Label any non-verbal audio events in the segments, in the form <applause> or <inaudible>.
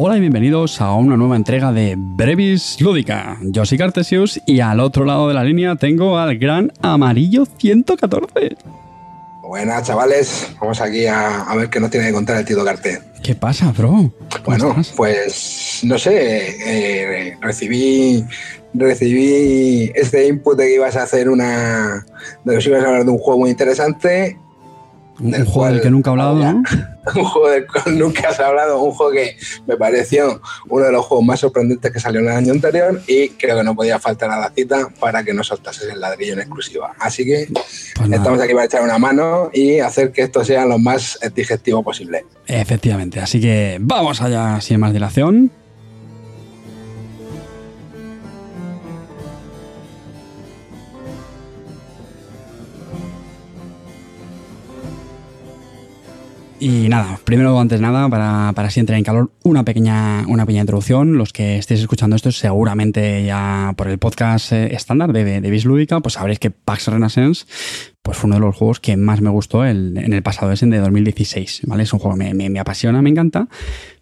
Hola y bienvenidos a una nueva entrega de Brevis Lúdica. Yo soy Cartesius y al otro lado de la línea tengo al gran Amarillo 114. Buenas, chavales. Vamos aquí a, ver qué nos tiene que contar el tío Carte. ¿Qué pasa, bro? Bueno, pues no sé, eh, recibí recibí este input de que ibas a hacer una. de que ibas a hablar de un juego muy interesante un, juego del que nunca he hablado, ¿no? <laughs> un juego del cual nunca has hablado, un juego que me pareció uno de los juegos más sorprendentes que salió en el año anterior y creo que no podía faltar a la cita para que nos soltases el ladrillo en exclusiva. Así que pues estamos aquí para echar una mano y hacer que esto sea lo más digestivo posible. Efectivamente, así que vamos allá sin más dilación. Y nada, primero, antes de nada, para, para así entrar en calor, una pequeña, una pequeña introducción. Los que estéis escuchando esto, seguramente ya por el podcast eh, estándar de, de, Lúdica, pues sabréis que Pax Renaissance pues fue uno de los juegos que más me gustó en el pasado ese de 2016. ¿vale? Es un juego que me, me, apasiona, me encanta.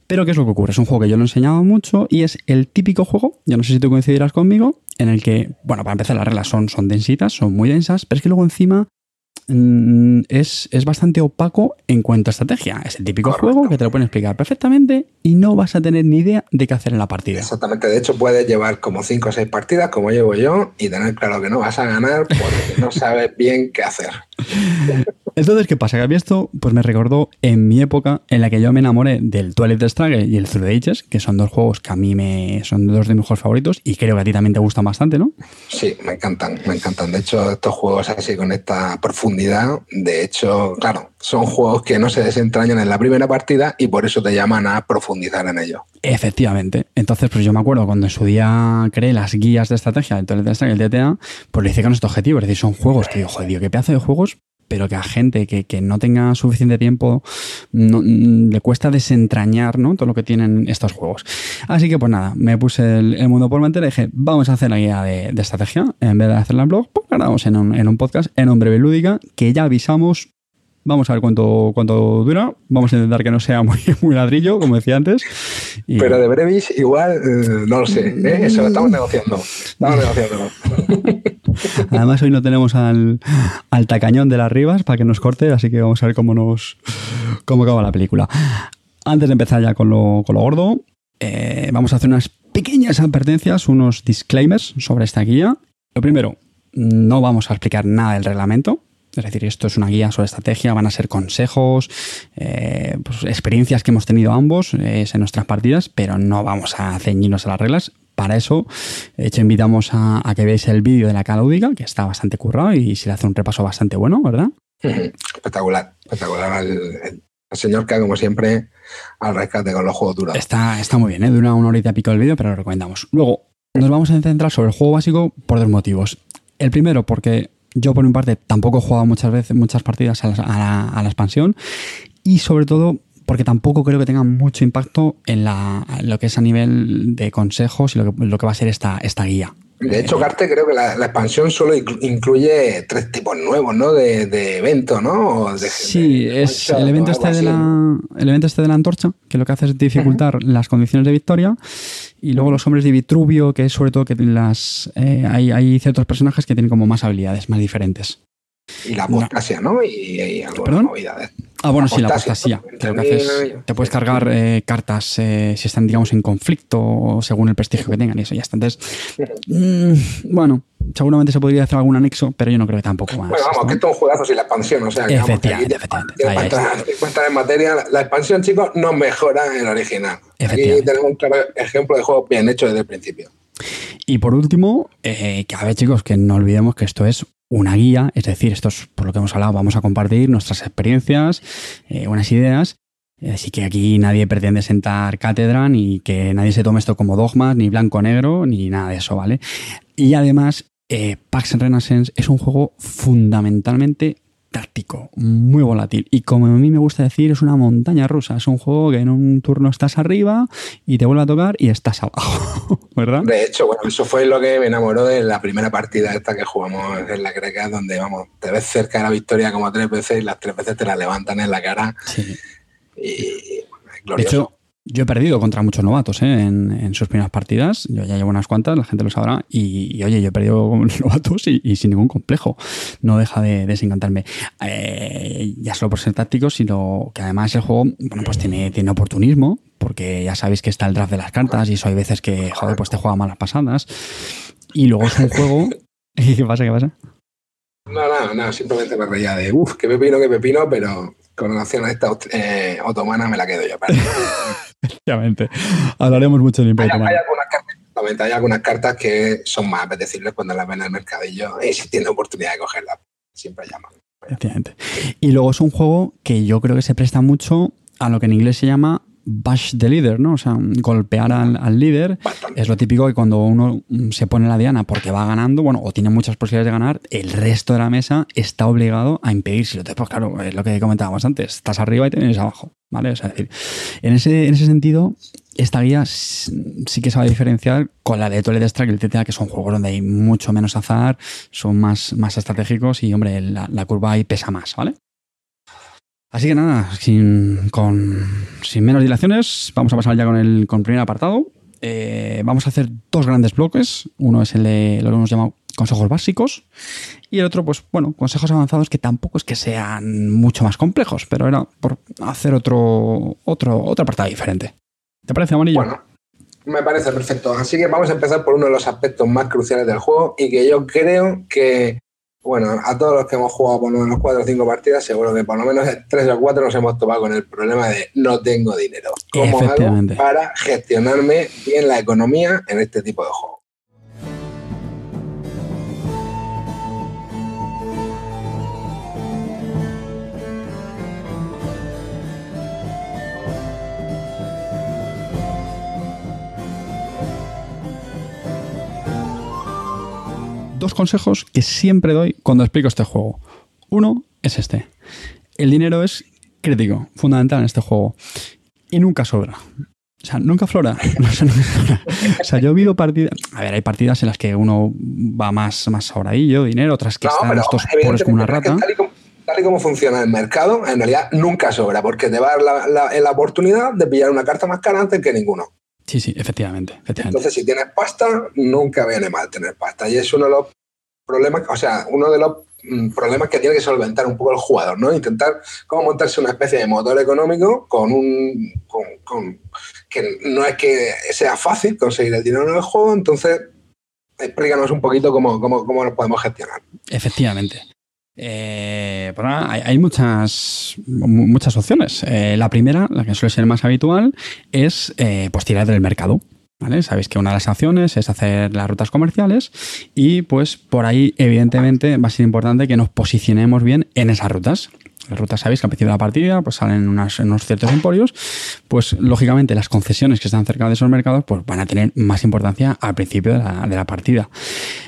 Pero ¿qué es lo que ocurre? Es un juego que yo lo he enseñado mucho y es el típico juego, yo no sé si tú coincidirás conmigo, en el que, bueno, para empezar las reglas son, son densitas, son muy densas, pero es que luego encima es, es, bastante opaco en cuanto a estrategia. Es el típico juego que te lo pueden explicar perfectamente y no vas a tener ni idea de qué hacer en la partida. Exactamente. De hecho, puedes llevar como 5 o 6 partidas, como llevo yo, y tener claro que no vas a ganar porque no sabes bien qué hacer. <laughs> Entonces, ¿qué pasa? Que a mí esto pues me recordó en mi época en la que yo me enamoré del Twilight Struggle y el Through the Ages, que son dos juegos que a mí me son dos de mis juegos favoritos y creo que a ti también te gustan bastante, ¿no? Sí, me encantan, me encantan. De hecho, estos juegos así con esta profundidad, de hecho, claro, son juegos que no se desentrañan en la primera partida y por eso te llaman a profundizar en ellos. Efectivamente. Entonces, pues yo me acuerdo cuando en su día creé las guías de estrategia del Twilight Struggle y el DTA, pues lo hice con este objetivo. Es decir, son juegos que digo, joder, qué pedazo de juegos pero que a gente que, no tenga suficiente tiempo mm, le cuesta desentrañar ¿no? todo lo que tienen estos juegos. Así que pues nada, me puse el, mundo por mente y dije, vamos a hacer la guía de, estrategia. En vez de hacerla en blog, pues grabamos en un, en un podcast en un breve lúdica que ya avisamos Vamos a ver cuánto, cuánto dura. Vamos a intentar que no sea muy, <laughs> muy ladrillo, como decía antes. Pero de brevis, igual, eh, no lo sé. ¿eh? Eso lo estamos negociando. Estamos negociando. <laughs> <laughs> Además, hoy no tenemos al, al, tacañón de las Rivas para que nos corte, así que vamos a ver cómo nos cómo acaba la película. Antes de empezar ya con lo, con lo gordo, eh, vamos a hacer unas pequeñas advertencias, unos disclaimers sobre esta guía. Lo primero, no vamos a explicar nada del reglamento, es decir, esto es una guía sobre estrategia, van a ser consejos, eh, pues, experiencias que hemos tenido ambos en nuestras partidas, pero no vamos a ceñirnos a las reglas. Para eso, de hecho, invitamos a, que veáis el vídeo de la calaudiga, que está bastante currado y se le hace un repaso bastante bueno, ¿verdad? <laughs> Espectacular, espectacular. El, señor que, como siempre, al rescate con los juegos duros. Está, está muy bien, ¿eh? dura una horita y pico el vídeo, pero lo recomendamos. Luego, nos vamos a centrar sobre el juego básico por dos motivos. El primero, porque yo, por mi parte, tampoco he jugado muchas veces, muchas partidas a la, expansión. Y sobre todo, porque tampoco creo que tenga mucho impacto en, lo que es a nivel de consejos y lo que, va a ser esta, esta guía. De hecho, Carte, creo que la, expansión solo incluye tres tipos nuevos, ¿no? De, de evento, ¿no? sí, es el evento, este de la, el evento este de la antorcha, que lo que hace es dificultar las condiciones de victoria. Y luego los hombres de Vitruvio, que es sobre todo que las eh, hay, hay ciertos personajes que tienen como más habilidades, más diferentes. Y la apostasia, ¿no? Y, y algunas novedades. Ah, bueno, sí, la apostasía. Que que haces, te puedes cargar eh, cartas eh, si están, digamos, en conflicto según el prestigio que tengan y eso ya está. Entonces, mm, bueno, seguramente se podría hacer algún anexo, pero yo no creo que tampoco más. Bueno, vamos, que esto es un juegazo sin la expansión, o sea, que efectivamente, efectivamente. en materia, la expansión, chicos, no mejora el original. Aquí tenemos un claro ejemplo de juego bien hecho desde el principio. Y por último, eh, que a ver chicos, que no olvidemos que esto es una guía, es decir, esto es por lo que hemos hablado, vamos a compartir nuestras experiencias, eh, unas ideas. Así que aquí nadie pretende sentar cátedra, ni que nadie se tome esto como dogmas, ni blanco-negro, ni nada de eso, ¿vale? Y además, eh, Pax Renaissance es un juego fundamentalmente táctico, muy volátil. Y como a mí me gusta decir, es una montaña rusa. Es un juego que en un turno estás arriba y te vuelve a tocar y estás abajo, <laughs> ¿verdad? De hecho, bueno, eso fue lo que me enamoró de la primera partida esta que jugamos en la Greca, donde, vamos, te ves cerca de la victoria como tres veces y las tres veces te la levantan en la cara. Sí. Y, De hecho, Yo he perdido contra muchos novatos ¿eh? en, sus primeras partidas. Yo ya llevo unas cuantas, la gente lo sabrá. Y, oye, yo he perdido con <laughs> novatos y, sin ningún complejo. No deja de desencantarme. Eh, ya solo por ser táctico, sino que además el juego, bueno, pues tiene, tiene oportunismo, porque ya sabéis que está el draft de las cartas y eso hay veces que, joder, pues te juega malas pasadas. Y luego es un juego. <laughs> ¿Qué pasa? ¿Qué pasa? No, no, no, simplemente me reía de, uff, qué pepino, qué pepino, pero con esta eh, otomana me la quedo yo. <laughs> Efectivamente. Hablaremos mucho de Imperio hay, hay, algunas cartas, hay algunas cartas que son más apetecibles cuando las ven en el mercadillo y si tiene oportunidad de cogerlas, siempre llaman. Efectivamente. Y luego es un juego que yo creo que se presta mucho a lo que en inglés se llama bash the leader, ¿no? O sea, golpear al, líder. Es lo típico que cuando uno se pone la diana porque va ganando, bueno, o tiene muchas posibilidades de ganar, el resto de la mesa está obligado a impedírselo. Pues claro, es lo que comentábamos antes, estás arriba y tienes abajo, ¿vale? es decir, en ese, en ese sentido, esta guía sí que se va a diferenciar con la de Toilet Strike, etcétera, que son juegos donde hay mucho menos azar, son más, más estratégicos y, hombre, la, la curva ahí pesa más, ¿vale? Así que nada, sin, menos dilaciones, vamos a pasar ya con el, con primer apartado. Eh, vamos a hacer dos grandes bloques. Uno es el de lo que hemos llamado consejos básicos y el otro, pues bueno, consejos avanzados que tampoco es que sean mucho más complejos, pero era por hacer otro, otro, otro apartado diferente. ¿Te parece, Amarillo? Bueno, me parece perfecto. Así que vamos a empezar por uno de los aspectos más cruciales del juego y que yo creo que bueno, a todos los que hemos jugado por lo menos cuatro o cinco partidas, seguro que por lo menos tres o cuatro nos hemos topado con el problema de no tengo dinero. ¿Cómo hago para gestionarme bien la economía en este tipo de juegos? Dos consejos que siempre doy cuando explico este juego. Uno es este. El dinero es crítico, fundamental en este juego. Y nunca sobra. O sea, nunca flora. <laughs> O sea, yo he visto partidas. A ver, hay partidas en las que uno va más, más sobradillo, dinero, otras que están estos pobres como una rata. Tal y, como, funciona el mercado, en realidad nunca sobra, porque te va a dar la, la oportunidad de pillar una carta más cara antes que ninguno. Sí, sí, efectivamente, Entonces, si tienes pasta, nunca viene mal tener pasta. Y es uno de los problemas, o sea, uno de los mm, problemas que tiene que solventar un poco el jugador, ¿no? Intentar cómo montarse una especie de motor económico con un. Con, que no es que sea fácil conseguir el dinero en el juego, entonces explícanos un poquito cómo, cómo, cómo lo podemos gestionar. Efectivamente. Eh, pues hay, muchas, muchas opciones. Eh, la primera, la que suele ser más habitual, es eh, pues tirar del mercado. Sabéis que una de las acciones es hacer las rutas comerciales y pues por ahí evidentemente va a ser importante que nos posicionemos bien en esas rutas. Las rutas, sabéis que al principio de la partida pues salen unos ciertos emporios, pues lógicamente las concesiones que están cerca de esos mercados pues van a tener más importancia al principio de la, de la partida.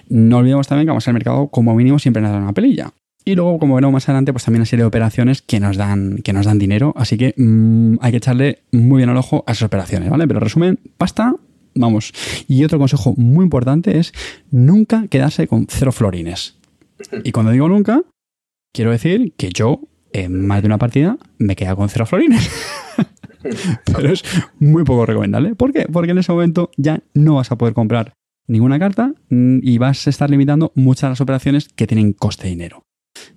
No olvidemos también que vamos al mercado como mínimo siempre nos da una pelilla. Y luego, como veremos más adelante, pues también una serie de operaciones que nos dan, que nos dan dinero. Así que mm, hay que echarle muy bien al ojo a esas operaciones, ¿vale? Pero resumen, pasta, vamos. Y otro consejo muy importante es nunca quedarse con cero florines. Y cuando digo nunca, quiero decir que yo, en más de una partida, me quedo con cero florines. <laughs> Pero es muy poco recomendable. ¿Por qué? Porque en ese momento ya no vas a poder comprar ninguna carta mm, y vas a estar limitando muchas de las operaciones que tienen coste de dinero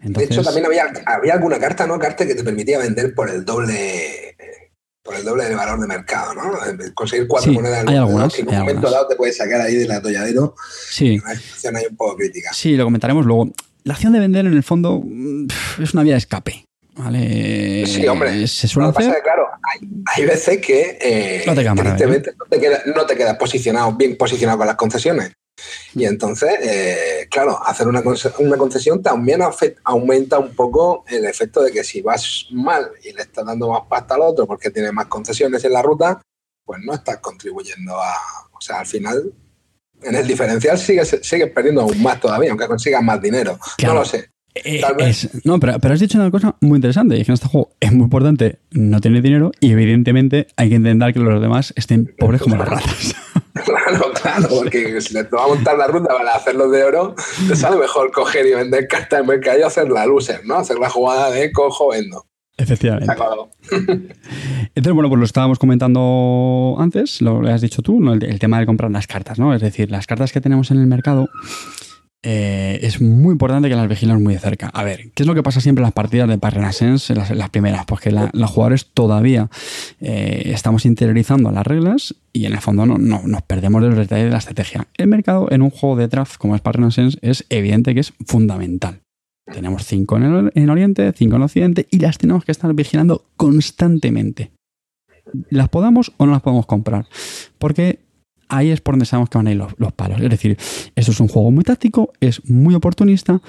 de hecho, también había, había alguna carta, ¿no? Carta que te permitía vender por el doble por el doble del valor de mercado, ¿no? Conseguir cuatro monedas hay algunas, que en un momento dado te puedes sacar ahí del atolladero. Sí. Una situación ahí un poco crítica. Sí, lo comentaremos luego. La acción de vender, en el fondo, es una vía de escape. ¿Vale? Sí, hombre. Se suele hacer. claro, hay, veces que eh, no, te queda no, te queda, no te quedas posicionado, bien posicionado con las concesiones. Y entonces, eh, claro, hacer una, una concesión también aumenta un poco el efecto de que si vas mal y le estás dando más pasta al otro porque tiene más concesiones en la ruta, pues no estás contribuyendo a. O sea, al final, en el diferencial sigues, sigues perdiendo aún más todavía, aunque consigas más dinero. No lo sé. Eh, no, pero, pero, has dicho una cosa muy interesante, y es que en este juego es muy importante no tener dinero y evidentemente hay que intentar que los demás estén pobres como las ratas. <laughs> Claro, claro, porque si le va a montar la ruta para hacerlo de oro, te sale mejor coger y vender cartas en mercado y hacer la loser, ¿no? Hacer la jugada de cojo, vendo. Efectivamente. <laughs> Entonces, bueno, pues lo estábamos comentando antes, lo has dicho tú, ¿no? el, tema de comprar las cartas, ¿no? Es decir, las cartas que tenemos en el mercado eh, es muy importante que las vigilemos muy de cerca. A ver, ¿qué es lo que pasa siempre en las partidas de Path Renaissance, las, primeras? Pues que los jugadores todavía eh, estamos interiorizando las reglas y en el fondo no, nos perdemos de los detalles de la estrategia. El mercado en un juego de draft como es Path Renaissance es evidente que es fundamental. Tenemos cinco en, en Oriente, cinco en Occidente y las tenemos que estar vigilando constantemente. Las podamos o no las podemos comprar. Porque ahí es por donde sabemos que van a ir los, palos. Es decir, esto es un juego muy táctico, es muy oportunista,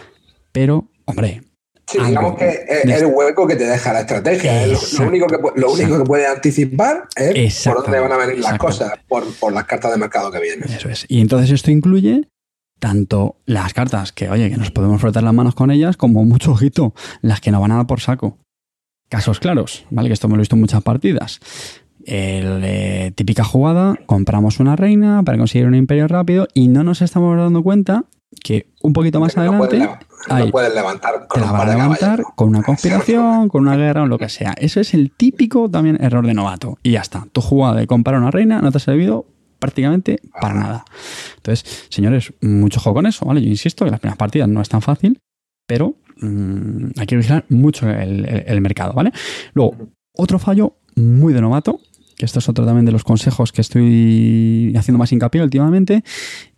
pero, hombre, Sí, digamos que es el hueco que te deja la estrategia. Lo, único que, lo único que puede anticipar es por dónde van a venir las cosas, por, por, las cartas de mercado que vienen. Eso es. Y entonces esto incluye tanto las cartas que, oye, que nos podemos frotar las manos con ellas, como mucho ojito, las que no van a dar por saco. Casos claros, ¿vale? Que esto me lo he visto en muchas partidas. El, eh, típica jugada, compramos una reina para conseguir un imperio rápido y no nos estamos dando cuenta que un poquito más adelante no puedes, levantar con, te la levantar con una conspiración, con una guerra o lo que sea. Eso es el típico también error de novato. Y ya está. Tu jugada de comprar una reina no te ha servido prácticamente para nada. Entonces, señores, mucho juego con eso, ¿vale? Yo insisto que las primeras partidas no es tan fácil, pero mm, hay que vigilar mucho el mercado, ¿vale? Luego, otro fallo muy de novato que esto es otro también de los consejos que estoy haciendo más hincapié últimamente,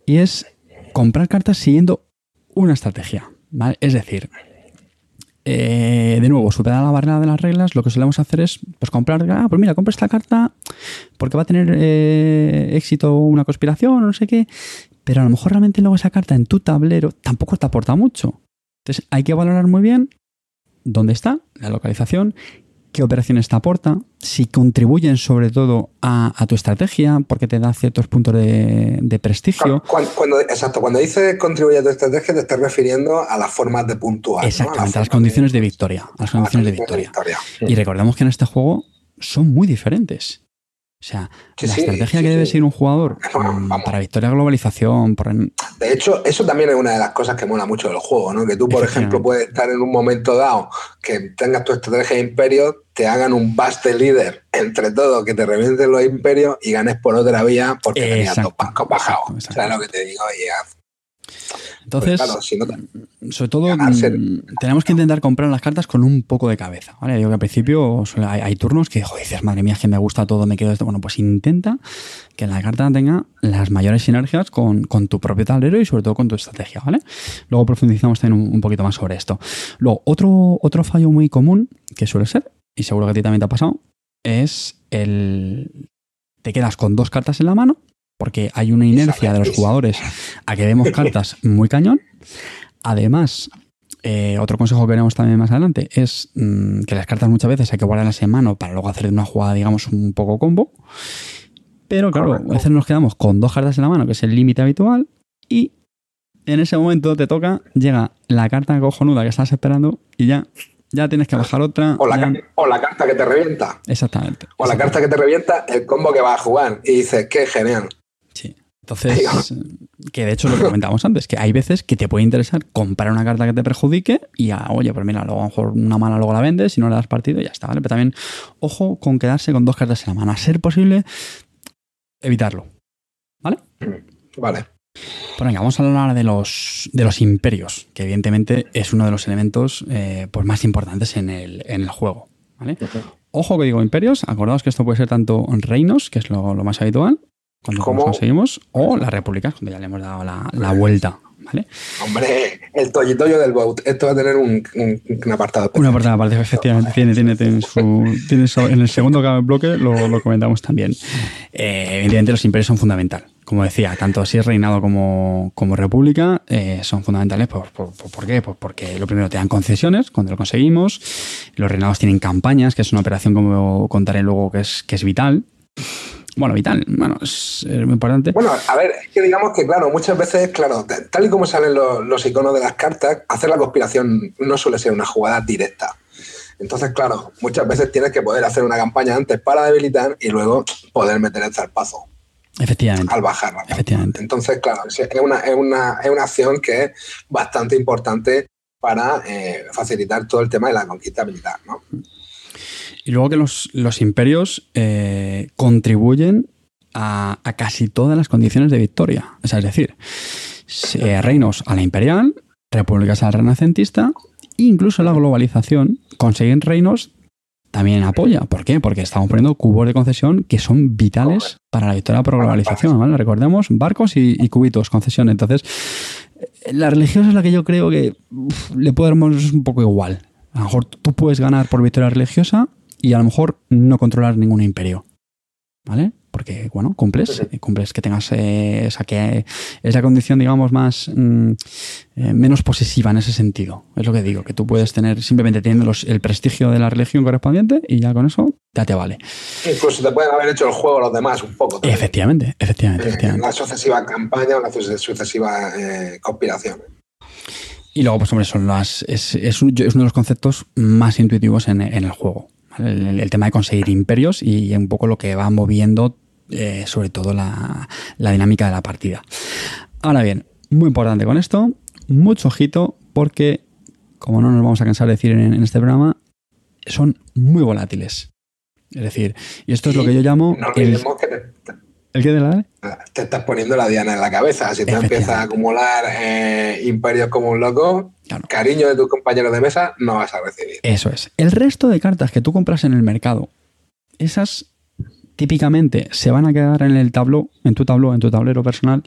y es comprar cartas siguiendo una estrategia. Es decir, eh, de nuevo, superar la barrera de las reglas, lo que solemos hacer es pues comprar, ah, pues mira, compra esta carta porque va a tener eh, éxito una conspiración o no sé qué, pero a lo mejor realmente luego esa carta en tu tablero tampoco te aporta mucho. Entonces hay que valorar muy bien dónde está, la localización qué operaciones te aporta, si contribuyen sobre todo a, tu estrategia, porque te da ciertos puntos de, prestigio. Cuando, exacto, cuando dice contribuye a tu estrategia, te estás refiriendo a las formas de puntuar. Exactamente, a, las condiciones de, victoria. A las condiciones de victoria. Y recordemos que en este juego son muy diferentes. O sea, la estrategia que debe seguir un jugador <laughs> mm, para victoria globalización. Por... De hecho, eso también es una de las cosas que mola mucho del juego, ¿no? Que tú, por ejemplo, puedes estar en un momento dado que tengas tu estrategia de imperio, te hagan un baste líder entre todos, que te revienten los imperios y ganes por otra vía porque tenías dos bancos bajados. ¿Sabes lo que te digo? Y entonces, sobre todo, mm, tenemos que intentar comprar las cartas con un poco de cabeza. ¿vale? Digo que al principio hay, turnos que dices, madre mía, que me gusta todo, me quedo esto. Bueno, pues intenta que la carta tenga las mayores sinergias con, tu propio tablero y sobre todo con tu estrategia. ¿vale? Luego profundizamos también un, poquito más sobre esto. Luego, otro, otro fallo muy común que suele ser, y seguro que a ti también te ha pasado, es el. Te quedas con dos cartas en la mano porque hay una inercia de los jugadores a que vemos cartas muy cañón. Además, eh, otro consejo que veremos también más adelante es mm, que las cartas muchas veces hay que guardarlas en mano para luego hacer una jugada, digamos, un poco combo. Pero claro, a veces nos quedamos con dos cartas en la mano, que es el límite habitual, y en ese momento te toca, llega la carta cojonuda que estás esperando y ya ya tienes que bajar otra. O la, carta que te revienta. Exactamente. O la carta que te revienta, el combo que vas a jugar. Y dices, qué genial. Sí. Entonces, que de hecho lo que comentábamos antes, que hay veces que te puede interesar comprar una carta que te perjudique y, ah, oye, pues mira, luego a lo mejor una mala luego la vendes, si no le das partido y ya está, ¿vale? Pero también, ojo con quedarse con dos cartas en la mano. A ser posible, evitarlo. ¿Vale? Vale. Pues venga, vamos a hablar de los, de los imperios, que evidentemente es uno de los elementos eh, pues más importantes en el, en el juego. ¿vale? Ojo que digo imperios, acordaos que esto puede ser tanto reinos, que es lo, lo más habitual, cuando conseguimos, o las repúblicas, cuando ya le hemos dado la, la vuelta. ¿Vale? Hombre, el toyitoyo del boat. Esto va a tener un, un, apartado. Un apartado aparte, efectivamente. Tiene, tiene, tiene, su, tiene en el segundo bloque lo, lo comentamos también. Eh, evidentemente, los imperios son fundamentales. Como decía, tanto si es reinado como, como república eh, son fundamentales. ¿Por, qué? Pues porque lo primero te dan concesiones cuando lo conseguimos. Los reinados tienen campañas, que es una operación, como contaré luego, que es, que es vital bueno, vital, bueno, es, muy importante. Bueno, a ver, es que digamos que, claro, muchas veces, claro, tal y como salen los, iconos de las cartas, hacer la conspiración no suele ser una jugada directa. Entonces, claro, muchas veces tienes que poder hacer una campaña antes para debilitar y luego poder meter el zarpazo. Efectivamente. Al bajar. Efectivamente. Entonces, claro, es una, es, una, es una acción que es bastante importante para eh, facilitar todo el tema de la conquista militar, ¿no? Y luego que los, los imperios eh, contribuyen a, a casi todas las condiciones de victoria. O sea, es decir, eh, reinos a la imperial, repúblicas a la renacentista, incluso la globalización, consiguen reinos también apoya. ¿Por qué? Porque estamos poniendo cubos de concesión que son vitales para la victoria por globalización. ¿vale? Recordemos barcos y, y cubitos, concesión. Entonces, la religiosa es la que yo creo que uf, le podemos un poco igual. A lo mejor tú puedes ganar por victoria religiosa y a lo mejor no controlar ningún imperio. ¿Vale? Porque, bueno, cumples, eh, cumples que tengas eh, esa, que, esa condición, digamos, más mm, eh, menos posesiva en ese sentido. Es lo que digo, que tú puedes tener simplemente teniendo los- el prestigio de la religión correspondiente y ya con eso ya te vale. Incluso te pueden haber hecho el juego los demás un poco. también. Efectivamente, efectivamente, efectivamente. la sucesiva campaña suce- sucesiva conspiración. Y luego, pues hombre, son las, es, es un- es uno de los conceptos más intuitivos en, en el juego. ¿vale? El, el tema de conseguir imperios y un poco lo que va moviendo, eh, sobre todo la, la dinámica de la partida. Ahora bien, muy importante con esto, mucho ojito, porque, como no nos vamos a cansar de decir en, en este programa, son muy volátiles. Es decir, y esto es lo que yo llamo No el, que te, te- ¿el qué de la te estás poniendo la diana en la cabeza. Si tú empiezas a acumular eh, imperios como un loco, Claro. cariño de tus compañeros de mesa no vas a recibir. Eso es. El resto de cartas que tú compras en el mercado, esas típicamente se van a quedar en el tabló, en tu tabló, en tu tablero personal,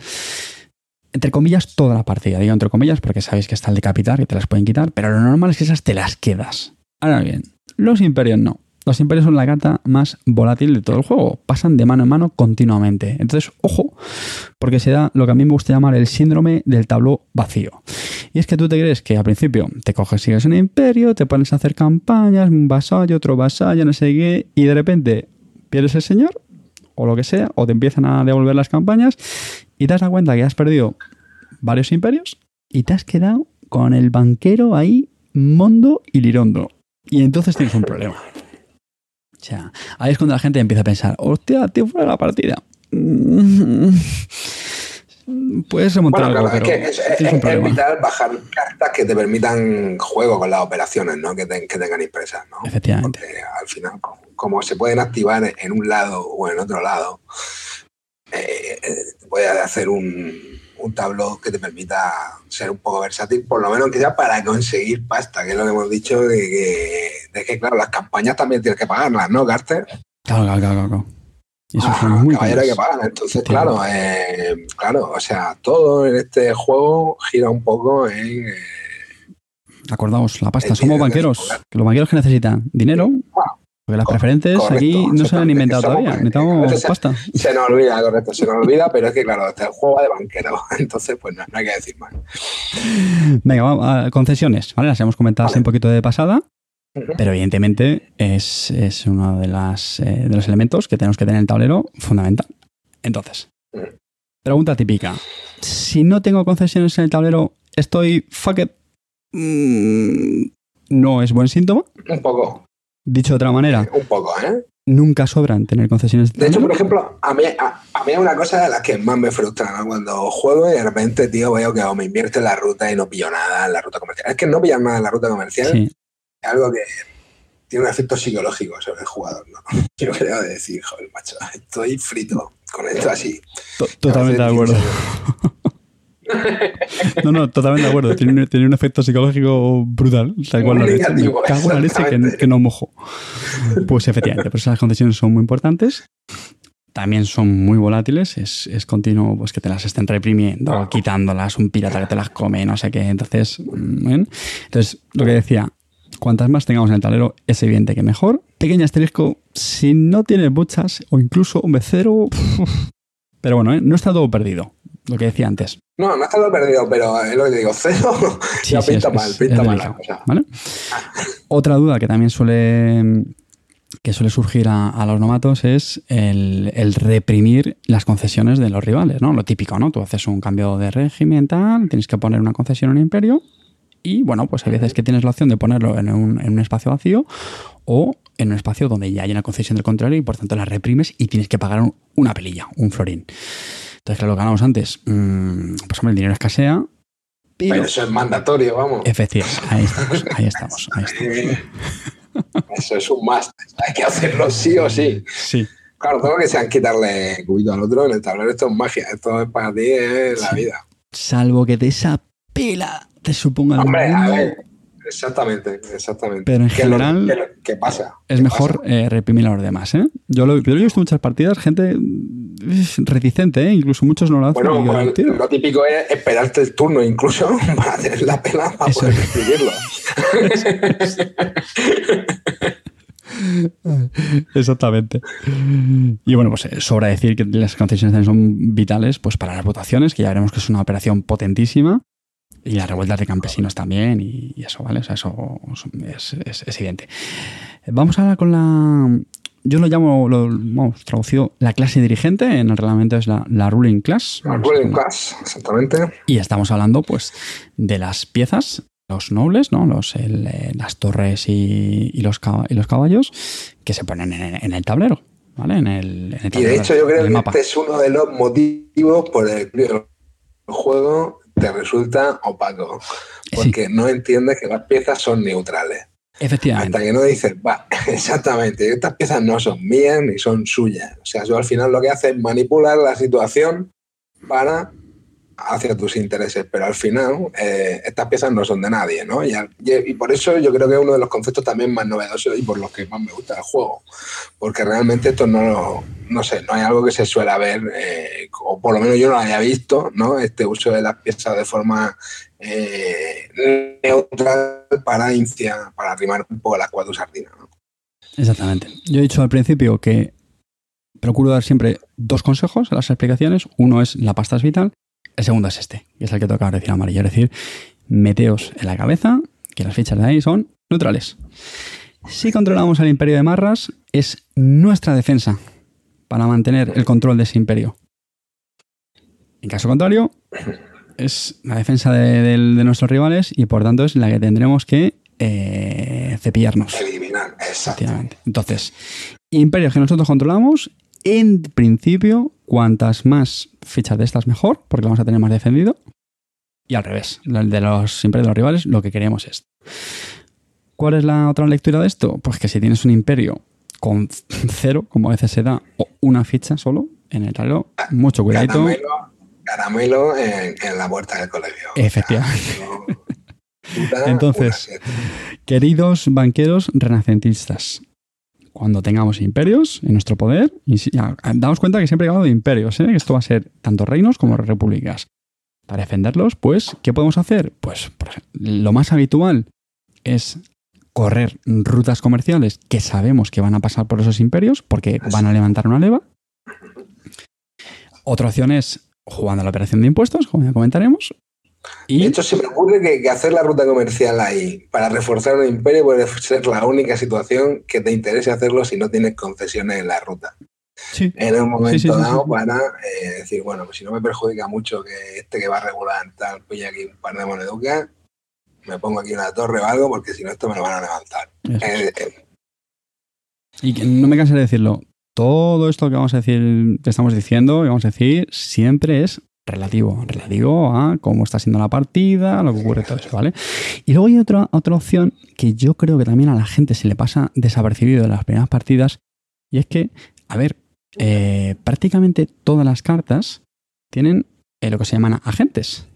entre comillas, toda la partida. Digo entre comillas porque sabéis que está el decapitar, que te las pueden quitar, pero lo normal es que esas te las quedas. Ahora bien, los imperios no. Los imperios son la carta más volátil de todo el juego. Pasan de mano en mano continuamente. Entonces, ojo, porque se da lo que a mí me gusta llamar el síndrome del tabló vacío. Y es que tú te crees que al principio te coges, sigues en el imperio, te pones a hacer campañas, un vasallo, otro vasallo, no sé qué, y de repente pierdes el señor, o lo que sea, o te empiezan a devolver las campañas, y te das cuenta que has perdido varios imperios, y te has quedado con el banquero ahí, mondo y lirondo. Y entonces tienes un problema. O sea, ahí es cuando la gente empieza a pensar, hostia, tío, fuera la partida. <laughs> Puedes remontar Bueno, algo, claro, es que es, vital bajar cartas que te permitan juego con las operaciones ¿no? que, te- que tengan impresas. ¿no? Efectivamente. Porque al final, como, como se pueden activar en un lado o en otro lado, eh, eh, puedes hacer un, un tablón que te permita ser un poco versátil, por lo menos quizás para conseguir pasta, que es lo que hemos dicho, de que, de que claro, las campañas también tienes que pagarlas, ¿no, Carter? Claro, claro, claro, claro. Y eso Ah, muy caballero que pagar. Entonces, claro, eh, claro, o sea, todo en este juego gira un poco en. eh, Acordaos, la pasta. El Somos banqueros. es Que los banqueros que necesitan dinero. Porque las preferentes correcto, aquí no se han inventado todavía. Necesitamos se- pasta. se nos olvida, correcto, se nos olvida, pero es que, claro, este juego va de banquero. <laughs> Entonces, pues no, no hay que decir más. Venga, vamos a concesiones. ¿vale? Las hemos comentado así Vale. un poquito de pasada. Pero evidentemente es, es uno de, las, eh, de los elementos que tenemos que tener en el tablero fundamental. Entonces, pregunta típica. Si no tengo concesiones en el tablero, ¿estoy fuck it? Mm, no es buen síntoma. Un poco, Dicho de otra manera, un poco, ¿eh? nunca sobran tener concesiones De hecho, tablero. por ejemplo, a mí, a, a mí es una cosa de las que más me frustra, ¿no? Cuando juego y de repente, tío, veo que o me invierto en la ruta y no pillo nada en la ruta comercial. Es que no pillar nada en la ruta comercial Sí, algo que tiene un efecto psicológico sobre el jugador, ¿no? Yo creo de decir, joder, macho, estoy frito con esto así. to- totalmente de acuerdo. <laughs> No, no, totalmente de acuerdo. Tiene, un- tiene un efecto psicológico brutal. Tal cual lo Muy dicho. Me negativo, cago en la leche que, no mojo. Pues efectivamente, pues las concesiones son muy importantes. También son muy volátiles. Es, es continuo pues que te las estén reprimiendo, quitándolas, un pirata que te las come, no sé qué. Entonces, mm, bien. Entonces, lo que decía, cuantas más tengamos en el tablero, es evidente que mejor. Pequeño asterisco, si no tienes muchas o incluso un becero. <laughs> Pero bueno, ¿eh? no está todo perdido. Lo que decía antes. No, no está todo perdido, pero es lo que te digo, <laughs> cero Sí, ya sí, pinta es- mal, pinta es mal la delicado, cosa. ¿vale? Otra duda que también suele que suele surgir a, a los novatos es el, el reprimir las concesiones de los rivales, ¿no? Lo típico, ¿no? Tú haces un cambio de régimen, tal, tienes que poner una concesión en un imperio y, bueno, pues hay veces que tienes la opción de ponerlo en un, en un espacio vacío o en un espacio donde ya hay una concesión del contrario y, por tanto, la reprimes y tienes que pagar un- una pelilla, un florín. Entonces, claro, lo que hablamos antes, mm, pues hombre, el dinero escasea, pero... Pero eso es mandatorio, vamos. Efectivamente, ahí estamos, ahí estamos, ahí <laughs> estamos. Eso es un más. Hay que hacerlo sí o sí. Sí. Claro, todo lo que sean quitarle cubito al otro en el tablero, esto es magia. Esto es para ti, es la Sí. vida. Salvo que de esa pela te suponga a ver. Exactamente, exactamente. Pero en ¿Qué lo- general- qué lo- ¿Qué pasa? es ¿Qué mejor pasa? eh, reprimir a los demás, ¿eh? Yo lo, yo he visto muchas partidas, gente reticente, ¿eh? Incluso muchos no lo hacen. Bueno, tío, lo típico es esperarte el turno incluso <laughs> para tener la pela para Eso poder es. escribirlo. <laughs> Exactamente. Y bueno, pues eh, sobra decir que las concesiones son vitales pues para las votaciones, que ya veremos que es una operación potentísima. Y las revueltas de campesinos también, y, y eso, ¿vale? O sea, eso es, es- es evidente. Vamos ahora con la. Yo lo llamo, lo, vamos, traducido, la clase dirigente, en el reglamento es la, la ruling class. La ruling class, exactamente. y estamos hablando, pues, de las piezas, los nobles, ¿no? Los, el, eh, las torres y, y los, y los caballos que se ponen en, en el tablero, ¿vale? En el, en el Y tablero de hecho yo creo que mapa. este es uno de los motivos por el el juego te resulta opaco. Porque no entiendes que las piezas son neutrales. Efectivamente. Hasta que no dices, va, <laughs> exactamente, estas piezas no son mías ni son suyas. O sea, yo al final lo que hace es manipular la situación para hacia tus intereses, pero al final eh, estas piezas no son de nadie, ¿no? Y, por eso yo creo que es uno de los conceptos también más novedosos y por los que más me gusta el juego, porque realmente esto no, lo- no sé, no hay algo que se suele ver, eh, o por lo menos yo no lo haya visto, ¿no? Este uso de las piezas de forma eh, neutral para inciar, para arrimar un poco las cuatro sardinas, ¿no? Exactamente. Yo he dicho al principio que procuro dar siempre dos consejos en las explicaciones. Uno es la pasta es vital, el segundo es este, que es el que toca decir amarillo. Es decir, meteos en la cabeza que las fichas de ahí son neutrales. Si controlamos el imperio de Marras, es nuestra defensa para mantener el control de ese imperio. En caso contrario, es la defensa de, nuestros rivales y por tanto es la que tendremos que eh, cepillarnos. Eliminar, exacto. Efectivamente. Entonces, imperios que nosotros controlamos, en principio, cuantas más fichas de estas mejor, porque vamos a tener más defendido. Y al revés, de los imperios de los rivales, lo que queremos es. ¿Cuál es la otra lectura de esto? Pues que si tienes un imperio con <laughs> cero, como a veces se da, o una ficha solo en el tablero, mucho cuidadito. Caramelo, en, en la puerta del colegio. Efectivamente. O sea, Entonces. Queridos banqueros renacentistas, cuando tengamos imperios en nuestro poder, daos cuenta que siempre he hablado de imperios, ¿eh? que esto va a ser tanto reinos como repúblicas. Para defenderlos, pues, ¿qué podemos hacer? Pues, por ejemplo, lo más habitual es correr rutas comerciales que sabemos que van a pasar por esos imperios porque van a levantar una leva. Otra opción es jugando a la operación de impuestos, como ya comentaremos. Y De hecho, se me ocurre que, que hacer la ruta comercial ahí para reforzar un imperio puede ser la única situación que te interese hacerlo si no tienes concesiones en la ruta. sí, En un momento Sí, sí, sí, dado para eh, decir, bueno, pues si no me perjudica mucho que este que va a regular tal, pilla aquí un par de moneducas, me pongo aquí una torre o algo porque si no esto me lo van a levantar. Eh, eh, Y que no me cansaré de decirlo. Todo esto que vamos a decir, que estamos diciendo, y vamos a decir, siempre es relativo. Relativo a cómo está siendo la partida, lo que ocurre, todo eso, ¿vale? Y luego hay otra, otra opción que yo creo que también a la gente se le pasa desapercibido en las primeras partidas. Y es que, a ver, eh, prácticamente todas las cartas tienen eh, lo que se llaman agentes.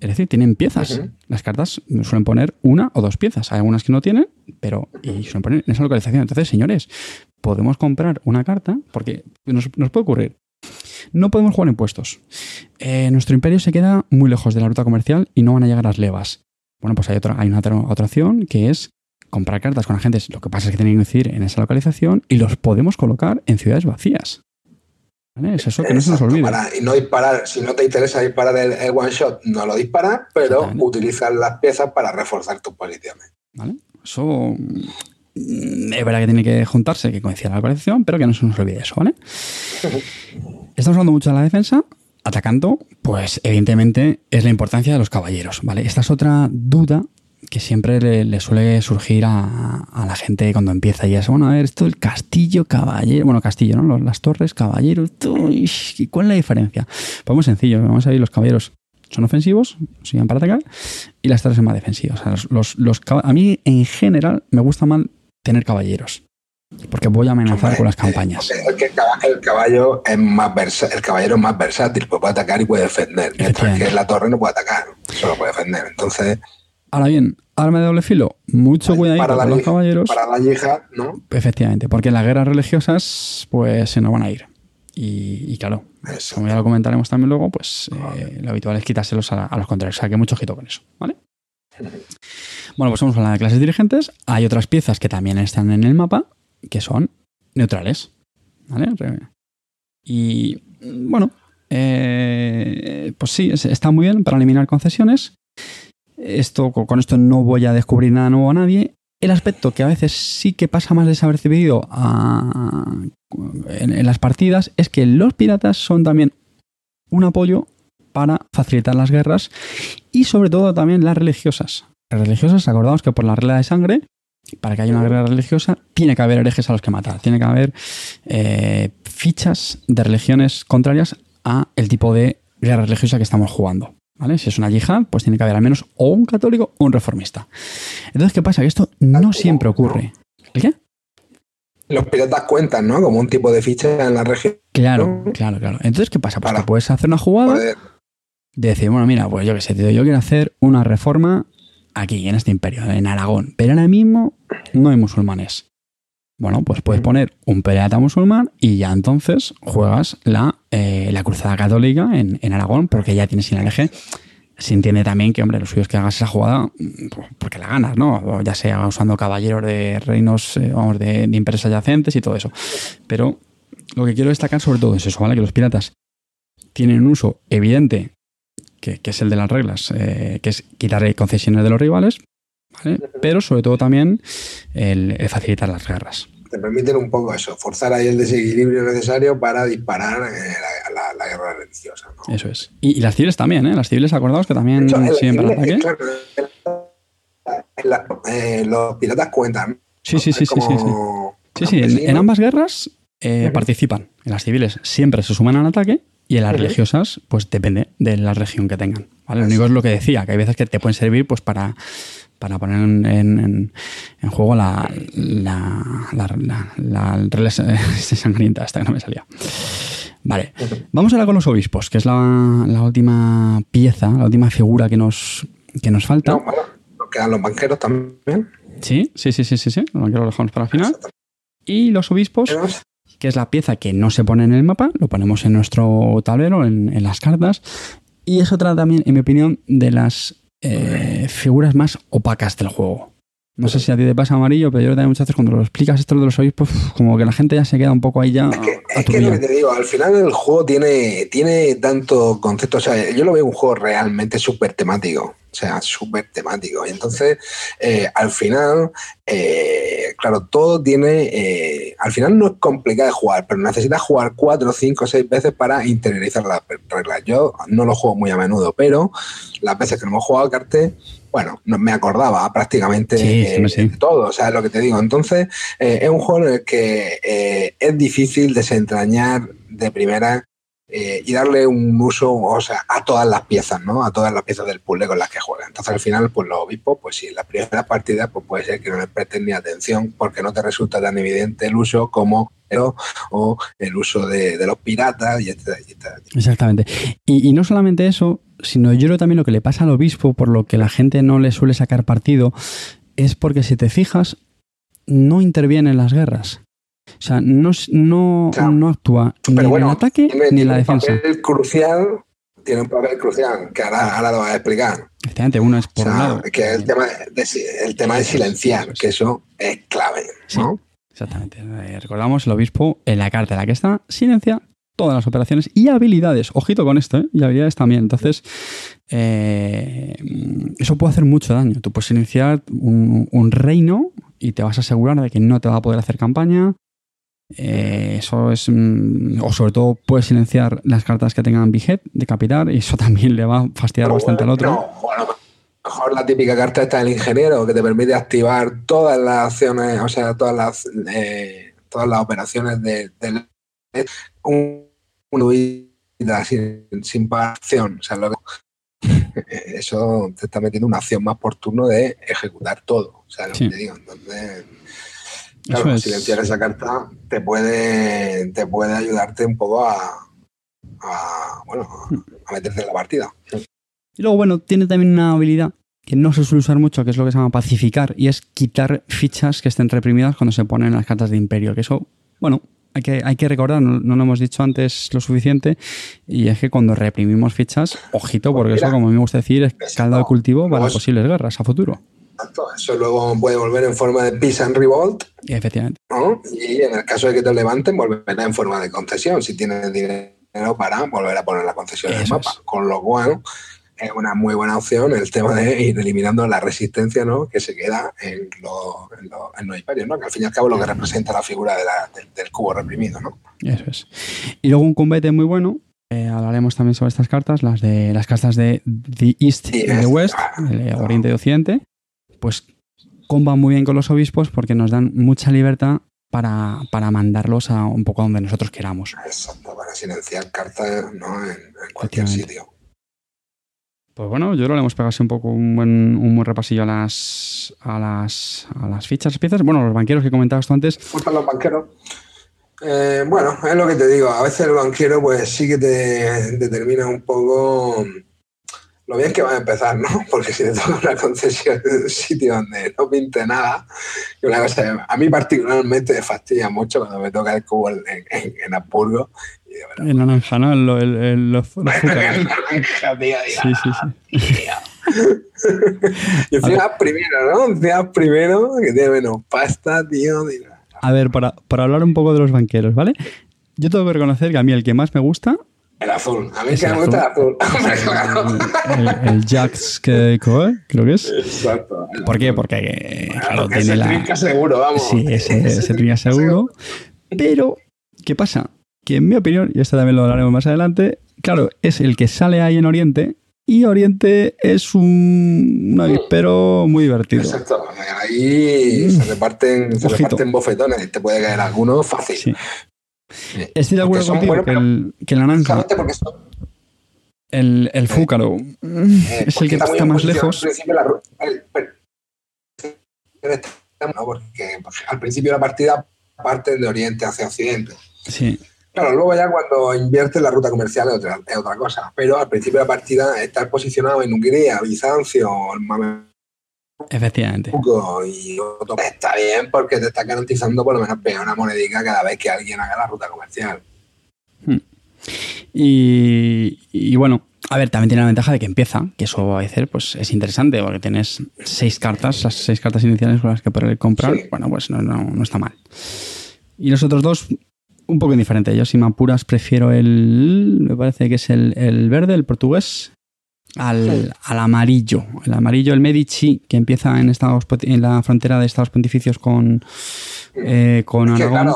Es decir, tienen piezas. Las cartas suelen poner una o dos piezas. Hay algunas que no tienen, pero y suelen poner en esa localización. Entonces, señores, podemos comprar una carta porque nos, nos puede ocurrir. No podemos jugar en puestos. Eh, nuestro imperio se queda muy lejos de la ruta comercial y no van a llegar las levas. Bueno, pues hay otra, hay una otra, otra opción que es comprar cartas con agentes. Lo que pasa es que tienen que coincidir en esa localización y los podemos colocar en ciudades vacías. ¿Vale? Es eso que no se nos olvide. para- y no disparar, si no te interesa disparar el, el one shot, no lo disparas, pero utilizar las piezas para reforzar tus posiciones. ¿Vale? Eso mm, es verdad que tiene que juntarse, que coincida la localización, pero que no se nos olvide eso, ¿vale? <laughs> Estamos hablando mucho de la defensa. Atacando, pues evidentemente es la importancia de los caballeros, ¿vale? Esta es otra duda que siempre le, le suele surgir a, la gente cuando empieza y es, bueno, a ver, esto el castillo, caballero, bueno, castillo, ¿no? Las torres, caballeros, ¿y ¿cuál es la diferencia? Pues muy sencillo, vamos a ver, los caballeros son ofensivos, siguen para atacar, y las torres son más defensivas. A mí, en general, me gusta mal tener caballeros. Porque voy a amenazar con las campañas. el, caballo es más el caballero es más versátil, pues puede atacar y puede defender. Mientras que la torre no puede atacar, solo puede defender. Entonces. Ahora bien, arma de doble filo, mucho cuidado con los caballeros. Para la yihad, ¿no? Efectivamente, porque en las guerras religiosas, pues se nos van a ir. Y, claro, como ya lo comentaremos también luego, pues eh, lo habitual es quitárselos a, los contrarios. O sea, que mucho ojito con eso, ¿vale? Bueno, pues vamos a hablar de clases dirigentes. Hay otras piezas que también están en el mapa, que son neutrales. ¿Vale? Y bueno, eh, pues sí, está muy bien para eliminar concesiones. Esto, con esto no voy a descubrir nada nuevo a nadie. El aspecto que a veces sí que pasa más desapercibido a, en, en las partidas es que los piratas son también un apoyo para facilitar las guerras y sobre todo también las religiosas. Las religiosas, acordamos que por la regla de sangre para que haya una guerra religiosa, tiene que haber herejes a los que matar. Tiene que haber eh, fichas de religiones contrarias a el tipo de guerra religiosa que estamos jugando. ¿Vale? Si es una yihad, pues tiene que haber al menos o un católico o un reformista. Entonces, ¿qué pasa? Que esto no siempre ocurre. ¿El qué? Los piratas cuentan, ¿no? Como un tipo de ficha en la región. Claro, claro, claro. Entonces, ¿qué pasa? Pues puedes hacer una jugada de decir, bueno, mira, pues yo qué sé, yo quiero hacer una reforma aquí, en este imperio, en Aragón. Pero ahora mismo no hay musulmanes. Bueno, pues puedes mm. poner un pirata musulmán y ya entonces juegas la, eh, la cruzada católica en, Aragón porque ya tienes sin el eje. Se entiende también que, hombre, lo suyo es que hagas esa jugada pues, porque la ganas, ¿no? ya sea usando caballeros de reinos, eh, vamos, de, de imperios adyacentes y todo eso. Pero lo que quiero destacar sobre todo es eso, ¿vale? Que los piratas tienen un uso evidente que, es el de las reglas, eh, que es quitar concesiones de los rivales, pero sobre todo también el, facilitar las guerras. Te permiten un poco eso, forzar ahí el desequilibrio necesario para disparar eh, la, guerra religiosa. Eso es. Y, las civiles también, ¿eh? Las civiles, acordados que también siempre ataque. Eh, los piratas cuentan. Sí, sí, sí, sí, sí, sí. Sí, en, ambas guerras participan. En las civiles siempre se suman al ataque y en las religiosas, pues depende de la región que tengan. ¿vale? Lo único es lo que decía, que hay veces que te pueden servir pues para, para poner en, en, juego la, la, la, la, <laughs> sangrienta, hasta que no me salía. Vale, vamos ahora con los obispos, que es la, última pieza, la última figura que nos, que nos falta. No, bueno, quedan los banqueros también. Sí, sí, sí, sí, sí, sí. Los banqueros los dejamos para el final. Y los obispos que es la pieza que no se pone en el mapa, lo ponemos en nuestro tablero, en, las cartas, y es otra también, en mi opinión, de las eh, figuras más opacas del juego. No sé si a ti te pasa amarillo, pero yo también muchas veces cuando lo explicas esto de los obispos, como que la gente ya se queda un poco ahí ya. Es que, lo que te digo, al final el juego tiene, tiene tanto concepto. O sea, yo lo veo un juego realmente súper temático. O sea, súper temático. Y entonces, eh, al final, eh, claro, todo tiene. Eh, al final no es complicado de jugar, pero necesitas jugar cuatro, cinco, seis veces para interiorizar las reglas. Yo no lo juego muy a menudo, pero las veces que no hemos jugado cartel bueno, no me acordaba prácticamente de todo, o sea, lo que te digo. Entonces, es un juego en el que es difícil desentrañar de primera eh, y darle un uso, o sea, a todas las piezas, ¿no? A todas las piezas del puzzle con las que juegan. Entonces, al final, pues los obispos, pues sí, en la primera partida, pues puede ser que no les presten ni atención porque no te resulta tan evidente el uso como el, o el uso de, los piratas y etcétera, Exactamente. Y, y no solamente eso, sino yo creo también lo que le pasa al obispo, por lo que la gente no le suele sacar partido, es porque si te fijas, no interviene en las guerras. O sea, no, no, no actúa ni en el ataque ni en la defensa. Un papel crucial, tiene un papel crucial que ahora, ahora lo vas a explicar. Efectivamente, uno es por un lado. Que es el tema de, el tema de silenciar, que eso es clave. ¿no? exactamente. Recordamos el obispo en la carta en la que está, silencia todas las operaciones y habilidades. Ojito con esto, ¿eh? y habilidades también. Entonces, eh, eso puede hacer mucho daño. Tú puedes iniciar un, un, reino y te vas a asegurar de que no te va a poder hacer campaña, eh, eso es. Mm, o sobre todo puedes silenciar las cartas que tengan Big decapitar, y eso <laughs> también le va a fastidiar bastante al otro. No, bueno, mejor la típica carta está del ingeniero, que te permite activar todas las acciones, o sea, todas las eh, todas las operaciones de, un, sin, sin acción. O sea, <laughs> eso te está metiendo una acción más por turno de ejecutar todo. O sea, lo que te digo. Entonces Claro, silenciar esa carta te puede, te puede ayudarte un poco a, a, bueno, a meterte en la partida. Y luego, bueno, tiene también una habilidad que no se suele usar mucho, que es lo que se llama pacificar, y es quitar fichas que estén reprimidas cuando se ponen las cartas de imperio. Que eso, bueno, hay que, hay que recordar, no, lo hemos dicho antes lo suficiente, y es que cuando reprimimos fichas, ojito, porque eso, como me gusta decir, es caldo de cultivo para posibles guerras a futuro. Exacto, eso luego puede volver en forma de peace and revolt. Y efectivamente. Y en el caso de que te levanten, volverá en forma de concesión, si tienes dinero para volver a poner la concesión en el mapa. Con lo cual, es una muy buena opción el tema de ir eliminando la resistencia ¿no? que se queda en, los imperios, ¿no? que al fin y al cabo es lo que representa la figura del, cubo reprimido. ¿no? Eso es. Y luego un combate muy bueno, eh, hablaremos también sobre estas cartas, las de las cartas de The East y The West, el Oriente y Occidente, pues comban muy bien con los obispos porque nos dan mucha libertad para, mandarlos a un poco donde nosotros queramos. Exacto, para silenciar cartas ¿no? en cualquier sitio. Pues bueno, yo creo que le hemos pegado así un poco un buen, un buen repasillo a las, a las, a las fichas, piezas. Bueno, los banqueros que comentabas tú antes. Gustan los banqueros. Eh, bueno, es lo que te digo. A veces el banquero, pues sí que te determina un poco lo bien que va a empezar, ¿no? <laughs> Porque si te toca una concesión en un sitio donde no pinte nada, y una cosa, a mí particularmente me fastidia mucho cuando me toca el cubo en, en, en Hamburgo el naranja, ¿no? El, el, el, los, naranja, tío. Sí, sí, sí. <laughs> y encima primero, ¿no? Encima primero, que tiene menos pasta, tío. A ver, para, para hablar un poco de los banqueros, ¿vale? Yo tengo que reconocer que a mí el que más me gusta el azul. A mí que me gusta el azul. <laughs> el, el, Jax que Coe, creo que es. Exacto. ¿Por qué? Porque, claro, tiene la. trinca seguro, vamos. Sí, ese, ese trinca <laughs> seguro. Pero, ¿qué pasa? Que en mi opinión, y esto también lo hablaremos más adelante, claro, es el que sale ahí en Oriente y Oriente es un, un avispero muy divertido. Exacto, ahí se reparten, se reparten bofetones, te puede caer alguno fácil. Sí. Estoy de acuerdo contigo que, el, que la naranja, el, el fúcaro, eh, <laughs> es el que está más lejos. porque al principio de la partida parten de oriente hacia occidente. Sí. Claro, luego ya cuando inviertes la ruta comercial es otra, es otra cosa. Pero al principio de la partida estar posicionado en Hungría, Bizancio, Efectivamente. Y está bien porque te está garantizando por lo menos pegar una monedica cada vez que alguien haga la ruta comercial. Hmm. Y, y, bueno, a ver, también tiene la ventaja de que empieza, que eso a veces pues, es interesante, porque tienes seis cartas, las seis cartas iniciales con las que poder comprar, bueno, pues no, no, no está mal. Y los otros dos, un poco indiferente. Yo, si me apuras, prefiero el. Me parece que es el, verde, el portugués, al, amarillo. El amarillo, el Medici, que empieza en, Estados, en la frontera de Estados Pontificios con, eh, con Aragón.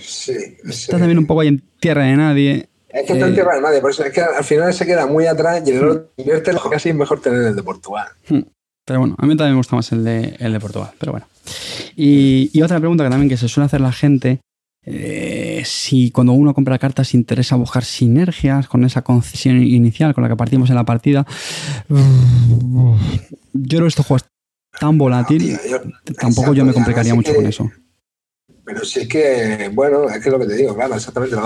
sí, está también un poco ahí en tierra de nadie. Es que está en eh, tierra de nadie, por eso es que al final se queda muy atrás y el otro invierte casi es mejor tener el de Portugal. Pero bueno, a mí también me gusta más el de, el de Portugal, pero bueno. Y, otra pregunta que también que se suele hacer la gente, eh, si cuando uno compra cartas interesa buscar sinergias con esa concesión inicial con la que partimos en la partida, yo creo que este juego es tan volátil, tampoco yo me complicaría mucho con eso. Pero si es que, bueno, es que es lo que te digo, claro, exactamente, lo